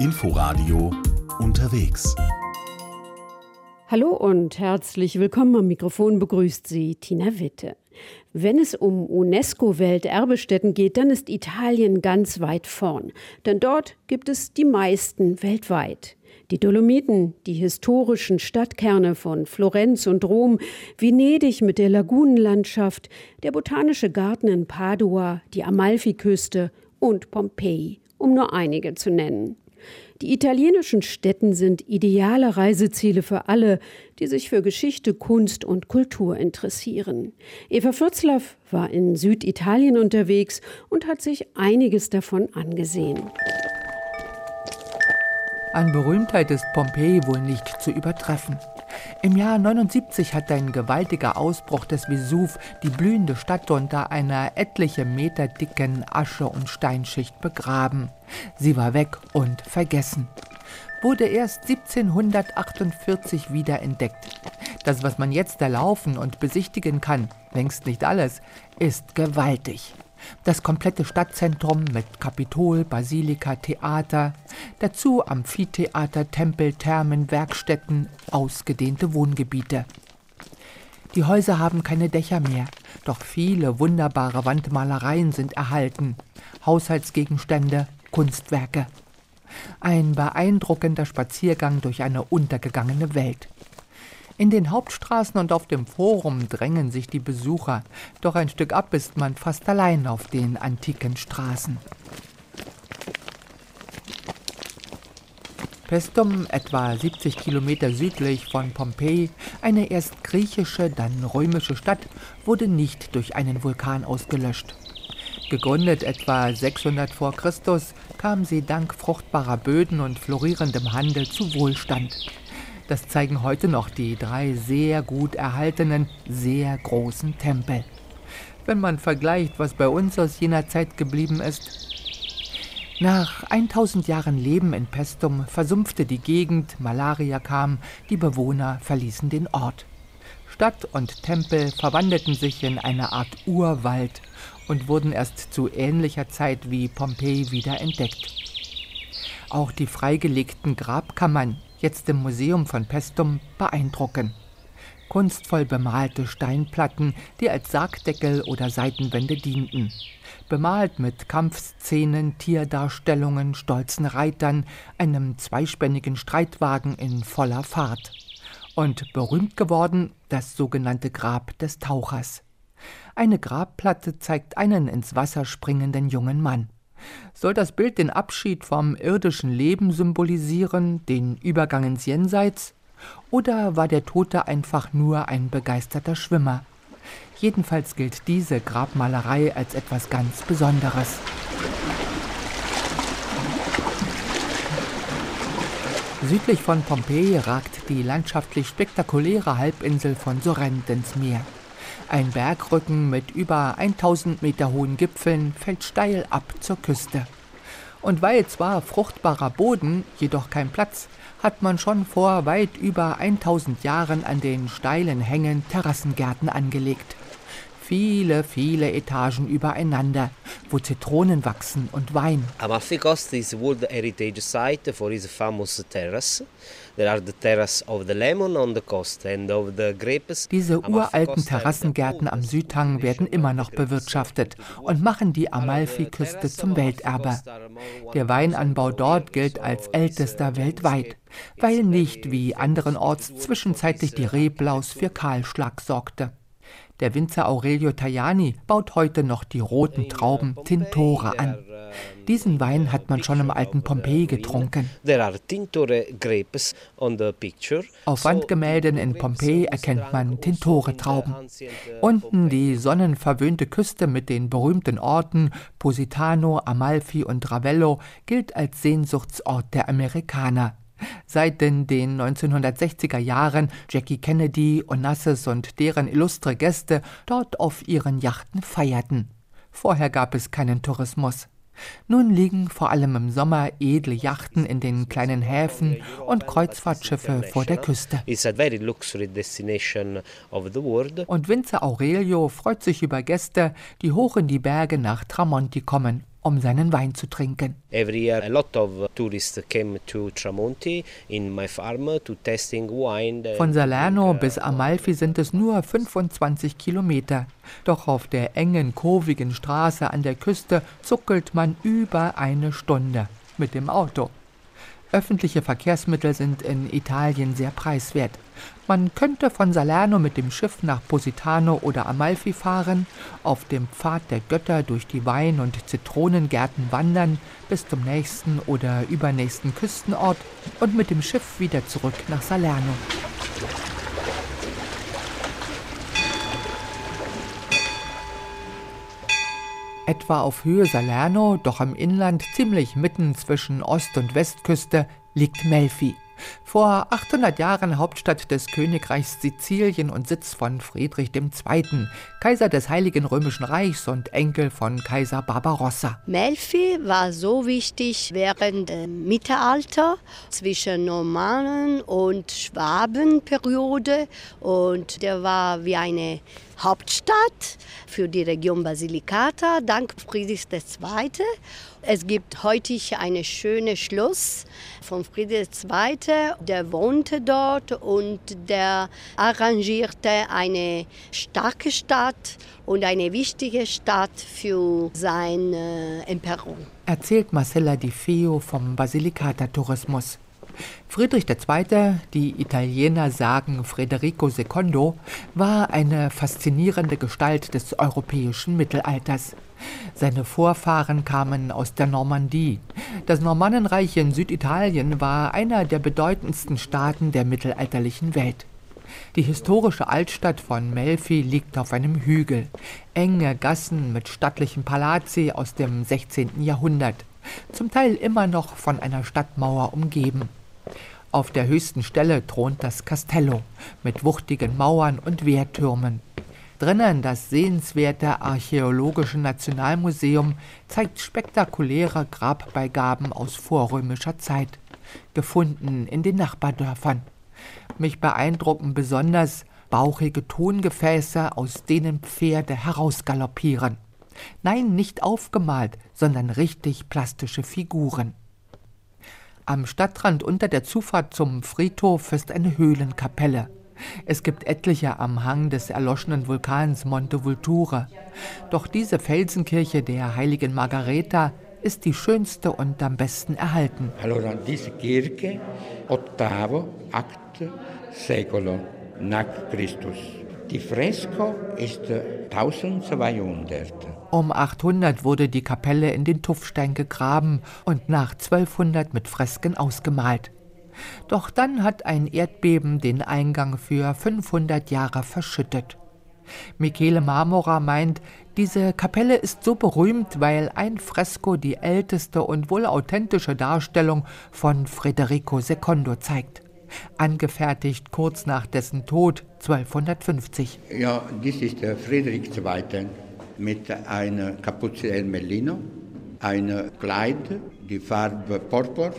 Inforadio unterwegs. Hallo und herzlich willkommen am Mikrofon begrüßt Sie Tina Witte. Wenn es um UNESCO-Welterbestätten geht, dann ist Italien ganz weit vorn. Denn dort gibt es die meisten weltweit. Die Dolomiten, die historischen Stadtkerne von Florenz und Rom, Venedig mit der Lagunenlandschaft, der botanische Garten in Padua, die Amalfiküste und Pompeji, um nur einige zu nennen. Die italienischen Städten sind ideale Reiseziele für alle, die sich für Geschichte, Kunst und Kultur interessieren. Eva Fürzlaff war in Süditalien unterwegs und hat sich einiges davon angesehen. An Berühmtheit ist Pompeji wohl nicht zu übertreffen. Im Jahr 79 hat ein gewaltiger Ausbruch des Vesuv die blühende Stadt unter einer etliche Meter dicken Asche- und Steinschicht begraben. Sie war weg und vergessen. Wurde erst 1748 wieder entdeckt. Das, was man jetzt erlaufen und besichtigen kann, längst nicht alles, ist gewaltig. Das komplette Stadtzentrum mit Kapitol, Basilika, Theater, dazu Amphitheater, Tempel, Thermen, Werkstätten, ausgedehnte Wohngebiete. Die Häuser haben keine Dächer mehr, doch viele wunderbare Wandmalereien sind erhalten, Haushaltsgegenstände, Kunstwerke. Ein beeindruckender Spaziergang durch eine untergegangene Welt. In den Hauptstraßen und auf dem Forum drängen sich die Besucher, doch ein Stück ab ist man fast allein auf den antiken Straßen. Pestum, etwa 70 Kilometer südlich von Pompeji, eine erst griechische, dann römische Stadt, wurde nicht durch einen Vulkan ausgelöscht. Gegründet etwa 600 vor Christus, kam sie dank fruchtbarer Böden und florierendem Handel zu Wohlstand. Das zeigen heute noch die drei sehr gut erhaltenen, sehr großen Tempel. Wenn man vergleicht, was bei uns aus jener Zeit geblieben ist. Nach 1000 Jahren Leben in Pestum versumpfte die Gegend, Malaria kam, die Bewohner verließen den Ort. Stadt und Tempel verwandelten sich in eine Art Urwald und wurden erst zu ähnlicher Zeit wie Pompeji wieder entdeckt. Auch die freigelegten Grabkammern, jetzt im Museum von Pestum, beeindrucken. Kunstvoll bemalte Steinplatten, die als Sargdeckel oder Seitenwände dienten. Bemalt mit Kampfszenen, Tierdarstellungen, stolzen Reitern, einem zweispännigen Streitwagen in voller Fahrt. Und berühmt geworden das sogenannte Grab des Tauchers. Eine Grabplatte zeigt einen ins Wasser springenden jungen Mann. Soll das Bild den Abschied vom irdischen Leben symbolisieren, den Übergang ins Jenseits? Oder war der Tote einfach nur ein begeisterter Schwimmer? Jedenfalls gilt diese Grabmalerei als etwas ganz Besonderes. Südlich von Pompeji ragt die landschaftlich spektakuläre Halbinsel von Sorrent ins Meer. Ein Bergrücken mit über 1000 Meter hohen Gipfeln fällt steil ab zur Küste. Und weil zwar fruchtbarer Boden, jedoch kein Platz, hat man schon vor weit über 1000 Jahren an den steilen Hängen Terrassengärten angelegt. Viele, viele Etagen übereinander, wo Zitronen wachsen und Wein. Amalfi Coast is a World Heritage Site for its famous terrace. There are the terrace of the lemon on the coast and of the grapes. Diese uralten Terrassengärten am Südhang werden immer noch bewirtschaftet und machen die Amalfi-Küste zum Welterbe. Der Weinanbau dort gilt als ältester weltweit, weil nicht wie anderenorts zwischenzeitlich die Reblaus für Kahlschlag sorgte. Der Winzer Aurelio Tajani baut heute noch die roten Trauben Tintore an. Diesen Wein hat man schon im alten Pompeji getrunken. Auf Wandgemälden in Pompeji erkennt man Tintore-Trauben. Unten die sonnenverwöhnte Küste mit den berühmten Orten Positano, Amalfi und Ravello gilt als Sehnsuchtsort der Amerikaner. Seit in den 1960er Jahren Jackie Kennedy, Onassis und deren illustre Gäste dort auf ihren Yachten feierten. Vorher gab es keinen Tourismus. Nun liegen vor allem im Sommer edle Yachten in den kleinen Häfen und Kreuzfahrtschiffe vor der Küste. Und Winzer Aurelio freut sich über Gäste, die hoch in die Berge nach Tramonti kommen, um seinen Wein zu trinken. Every year a lot of tourists came to Tramonti in my farm to testing wine. Von Salerno bis Amalfi sind es nur 25 Kilometer. Doch auf der engen, kurvigen Straße an der Küste zuckelt man über eine Stunde mit dem Auto. Öffentliche Verkehrsmittel sind in Italien sehr preiswert. Man könnte von Salerno mit dem Schiff nach Positano oder Amalfi fahren, auf dem Pfad der Götter durch die Wein- und Zitronengärten wandern bis zum nächsten oder übernächsten Küstenort und mit dem Schiff wieder zurück nach Salerno. Etwa auf Höhe Salerno, doch im Inland ziemlich mitten zwischen Ost- und Westküste, liegt Melfi. Vor 800 Jahren Hauptstadt des Königreichs Sizilien und Sitz von Friedrich II., Kaiser des Heiligen Römischen Reichs und Enkel von Kaiser Barbarossa. Melfi war so wichtig während dem Mittelalter zwischen Normannen und Schwabenperiode und der war wie eine Hauptstadt für die Region Basilicata dank Friedrichs II. Es gibt heute ein schönes Schloss von Friedrich II. Der wohnte dort und der arrangierte eine starke Stadt und eine wichtige Stadt für seine Emperung. Erzählt Marcella Di Feo vom Basilicata-Tourismus. Friedrich II., die Italiener sagen Federico II., war eine faszinierende Gestalt des europäischen Mittelalters. Seine Vorfahren kamen aus der Normandie. Das Normannenreich in Süditalien war einer der bedeutendsten Staaten der mittelalterlichen Welt. Die historische Altstadt von Melfi liegt auf einem Hügel. Enge Gassen mit stattlichen Palazzi aus dem 16. Jahrhundert, zum Teil immer noch von einer Stadtmauer umgeben. Auf der höchsten Stelle thront das Castello mit wuchtigen Mauern und Wehrtürmen. Drinnen das sehenswerte Archäologische Nationalmuseum zeigt spektakuläre Grabbeigaben aus vorrömischer Zeit, gefunden in den Nachbardörfern. Mich beeindrucken besonders bauchige Tongefäße, aus denen Pferde herausgaloppieren. Nein, nicht aufgemalt, sondern richtig plastische Figuren. Am Stadtrand unter der Zufahrt zum Friedhof ist eine Höhlenkapelle. Es gibt etliche am Hang des erloschenen Vulkans Monte Vulture. Doch diese Felsenkirche der heiligen Margareta ist die schönste und am besten erhalten. Allora, diese Kirche, ottavo, acht secolo nach Christus. Die Fresko ist 1200. Um 800 wurde die Kapelle in den Tuffstein gegraben und nach 1200 mit Fresken ausgemalt. Doch dann hat ein Erdbeben den Eingang für 500 Jahre verschüttet. Michele Marmora meint, diese Kapelle ist so berühmt, weil ein Fresko die älteste und wohl authentische Darstellung von Federico II zeigt. Angefertigt kurz nach dessen Tod 1250. Ja, dies ist der Friedrich II. mit einer Kapuze El Merlino, einem Kleid, die Farbe Purpur,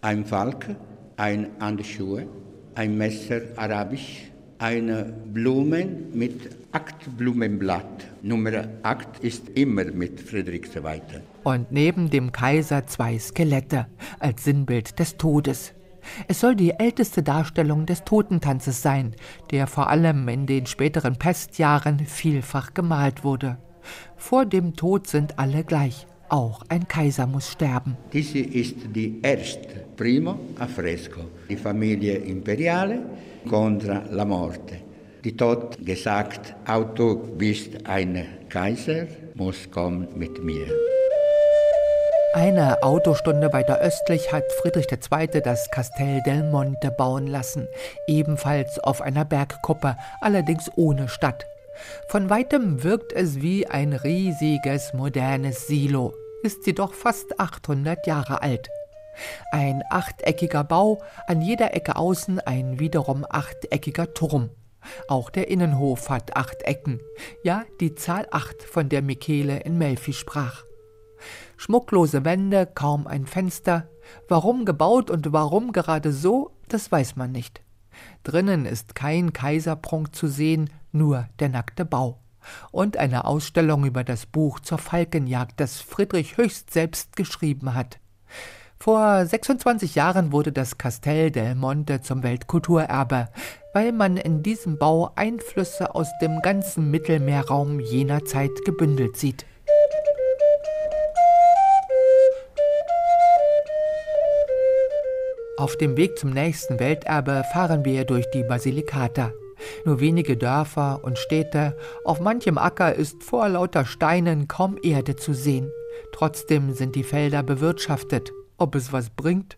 ein Falk ein Handschuhe, ein Messer arabisch, eine Blume mit Achtblumenblatt. Nummer 8 ist immer mit Friedrich II. Und neben dem Kaiser zwei Skelette als Sinnbild des Todes. Es soll die älteste Darstellung des Totentanzes sein, der vor allem in den späteren Pestjahren vielfach gemalt wurde. Vor dem Tod sind alle gleich, auch ein Kaiser muss sterben. Diese ist die erste Primo Affresco, die Familie Imperiale contra la Morte. Die Tod gesagt, Auto bist ein Kaiser, muss kommen mit mir. Eine Autostunde weiter östlich hat Friedrich II. das Castel del Monte bauen lassen, ebenfalls auf einer Bergkuppe, allerdings ohne Stadt. Von weitem wirkt es wie ein riesiges modernes Silo, ist jedoch fast 800 Jahre alt. Ein achteckiger Bau, an jeder Ecke außen ein wiederum achteckiger Turm. Auch der Innenhof hat acht Ecken, ja die Zahl acht, von der Michele in Melfi sprach. Schmucklose Wände, kaum ein Fenster. Warum gebaut und warum gerade so, das weiß man nicht. Drinnen ist kein Kaiserprunk zu sehen, nur der nackte Bau. und eine Ausstellung über das Buch zur Falkenjagd, das Friedrich Höchst selbst geschrieben hat. Vor 26 Jahren wurde das Castel del Monte zum Weltkulturerbe, weil man in diesem Bau Einflüsse aus dem ganzen Mittelmeerraum jener Zeit gebündelt sieht. Auf dem Weg zum nächsten Welterbe fahren wir durch die Basilikata. Nur wenige Dörfer und Städte, auf manchem Acker ist vor lauter Steinen kaum Erde zu sehen. Trotzdem sind die Felder bewirtschaftet. Ob es was bringt?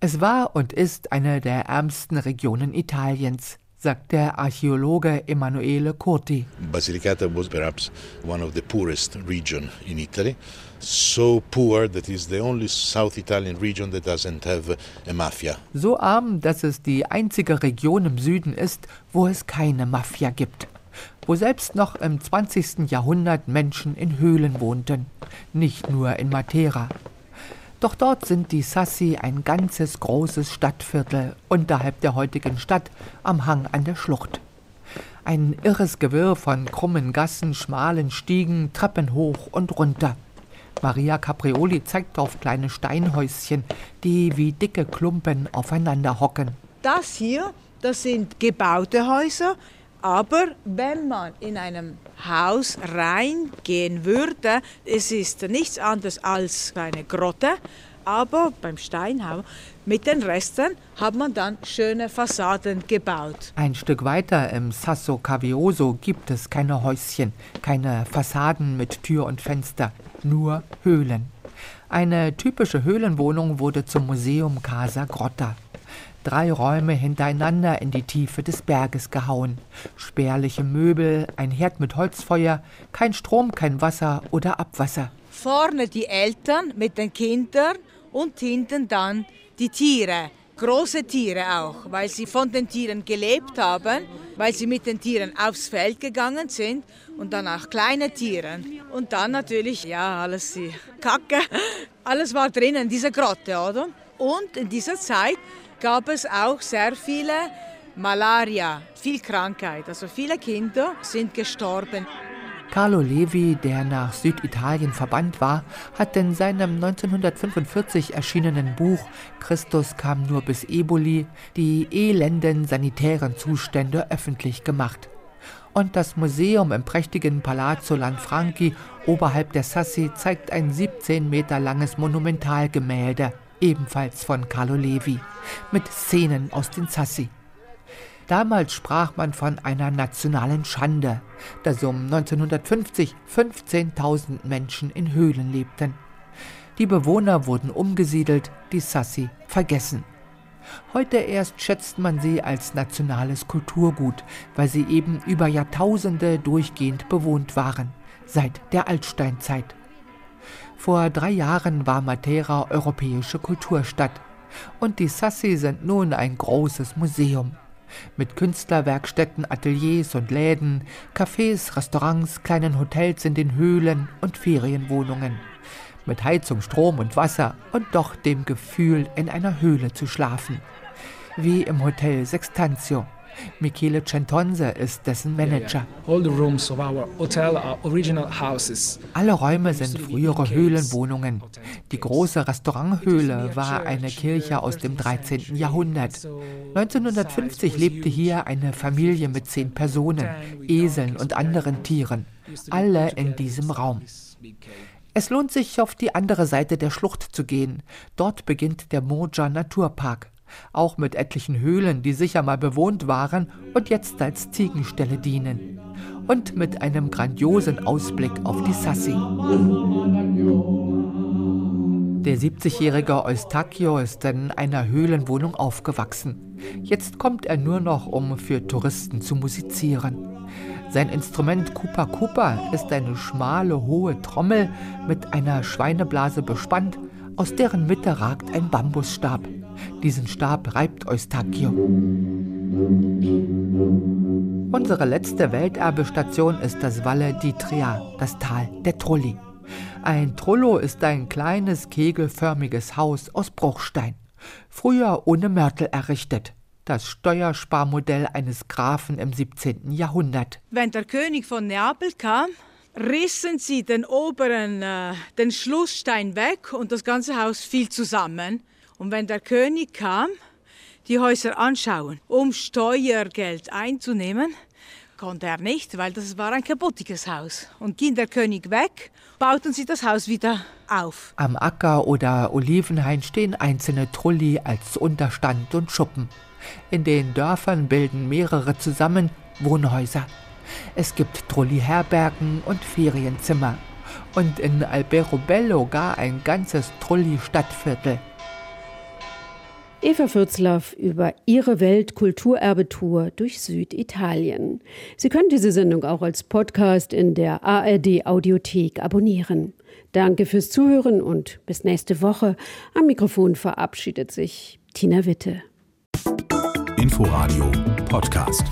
Es war und ist eine der ärmsten Regionen Italiens sagt der Archäologe Emanuele Curti. Basilicata was perhaps one of the poorest region in Italy. So poor that is the only South Italian region that doesn't have a mafia. So arm, dass es die einzige Region im Süden ist, wo es keine Mafia gibt. Wo selbst noch im 20. Jahrhundert Menschen in Höhlen wohnten, nicht nur in Matera. Doch dort sind die Sassi ein ganzes großes Stadtviertel unterhalb der heutigen Stadt am Hang an der Schlucht. Ein irres Gewirr von krummen Gassen, schmalen Stiegen, Treppen hoch und runter. Maria Caprioli zeigt auf kleine Steinhäuschen, die wie dicke Klumpen aufeinander hocken. Das hier, das sind gebaute Häuser, aber wenn man in einem Haus reingehen würde, es ist nichts anderes als eine Grotte, aber beim Steinhaus mit den Resten hat man dann schöne Fassaden gebaut. Ein Stück weiter im Sasso Cavioso gibt es keine Häuschen, keine Fassaden mit Tür und Fenster, nur Höhlen. Eine typische Höhlenwohnung wurde zum Museum Casa Grotta drei Räume hintereinander in die Tiefe des Berges gehauen. Spärliche Möbel, ein Herd mit Holzfeuer, kein Strom, kein Wasser oder Abwasser. Vorne die Eltern mit den Kindern und hinten dann die Tiere. Große Tiere auch, weil sie von den Tieren gelebt haben, weil sie mit den Tieren aufs Feld gegangen sind und dann auch kleine Tiere. Und dann natürlich, ja, alles die Kacke, alles war drinnen, diese Grotte, oder? Und in dieser Zeit gab es auch sehr viele Malaria, viel Krankheit. Also viele Kinder sind gestorben. Carlo Levi, der nach Süditalien verbannt war, hat in seinem 1945 erschienenen Buch Christus kam nur bis Eboli die elenden sanitären Zustände öffentlich gemacht. Und das Museum im prächtigen Palazzo Lanfranchi oberhalb der Sassi zeigt ein 17 Meter langes Monumentalgemälde ebenfalls von Carlo Levi, mit Szenen aus den Sassi. Damals sprach man von einer nationalen Schande, dass um 1950 15.000 Menschen in Höhlen lebten. Die Bewohner wurden umgesiedelt, die Sassi vergessen. Heute erst schätzt man sie als nationales Kulturgut, weil sie eben über Jahrtausende durchgehend bewohnt waren, seit der Altsteinzeit. Vor drei Jahren war Matera europäische Kulturstadt und die Sassi sind nun ein großes Museum. Mit Künstlerwerkstätten, Ateliers und Läden, Cafés, Restaurants, kleinen Hotels in den Höhlen und Ferienwohnungen. Mit Heizung, Strom und Wasser und doch dem Gefühl, in einer Höhle zu schlafen. Wie im Hotel Sextantio Michele Centonse ist dessen Manager. Alle Räume sind frühere Höhlenwohnungen. Die große Restauranthöhle war eine Kirche aus dem 13. Jahrhundert. 1950 lebte hier eine Familie mit zehn Personen, Eseln und anderen Tieren. Alle in diesem Raum. Es lohnt sich, auf die andere Seite der Schlucht zu gehen. Dort beginnt der Moja Naturpark auch mit etlichen Höhlen, die sicher mal bewohnt waren und jetzt als Ziegenställe dienen. Und mit einem grandiosen Ausblick auf die Sassi. Der 70-jährige Eustachio ist in einer Höhlenwohnung aufgewachsen. Jetzt kommt er nur noch, um für Touristen zu musizieren. Sein Instrument Kupa Kupa ist eine schmale, hohe Trommel mit einer Schweineblase bespannt, aus deren Mitte ragt ein Bambusstab. Diesen Stab reibt Eustachio. Unsere letzte Welterbestation ist das Valle d'Itria, das Tal der Trulli. Ein Trullo ist ein kleines kegelförmiges Haus aus Bruchstein, früher ohne Mörtel errichtet. das Steuersparmodell eines Grafen im 17. Jahrhundert. Wenn der König von Neapel kam, rissen sie den oberen, äh, den Schlussstein weg und das ganze Haus fiel zusammen. Und wenn der König kam, die Häuser anschauen, um Steuergeld einzunehmen, konnte er nicht, weil das war ein kaputtiges Haus. Und ging der König weg, bauten sie das Haus wieder auf. Am Acker oder Olivenhain stehen einzelne Trulli als Unterstand und Schuppen. In den Dörfern bilden mehrere zusammen Wohnhäuser. Es gibt Trulli-Herbergen und Ferienzimmer. Und in Alberobello gar ein ganzes Trulli-Stadtviertel. Eva Fürzlaff über ihre Weltkulturerbetour durch Süditalien. Sie können diese Sendung auch als Podcast in der ARD Audiothek abonnieren. Danke fürs Zuhören und bis nächste Woche. Am Mikrofon verabschiedet sich Tina Witte. Inforadio Podcast.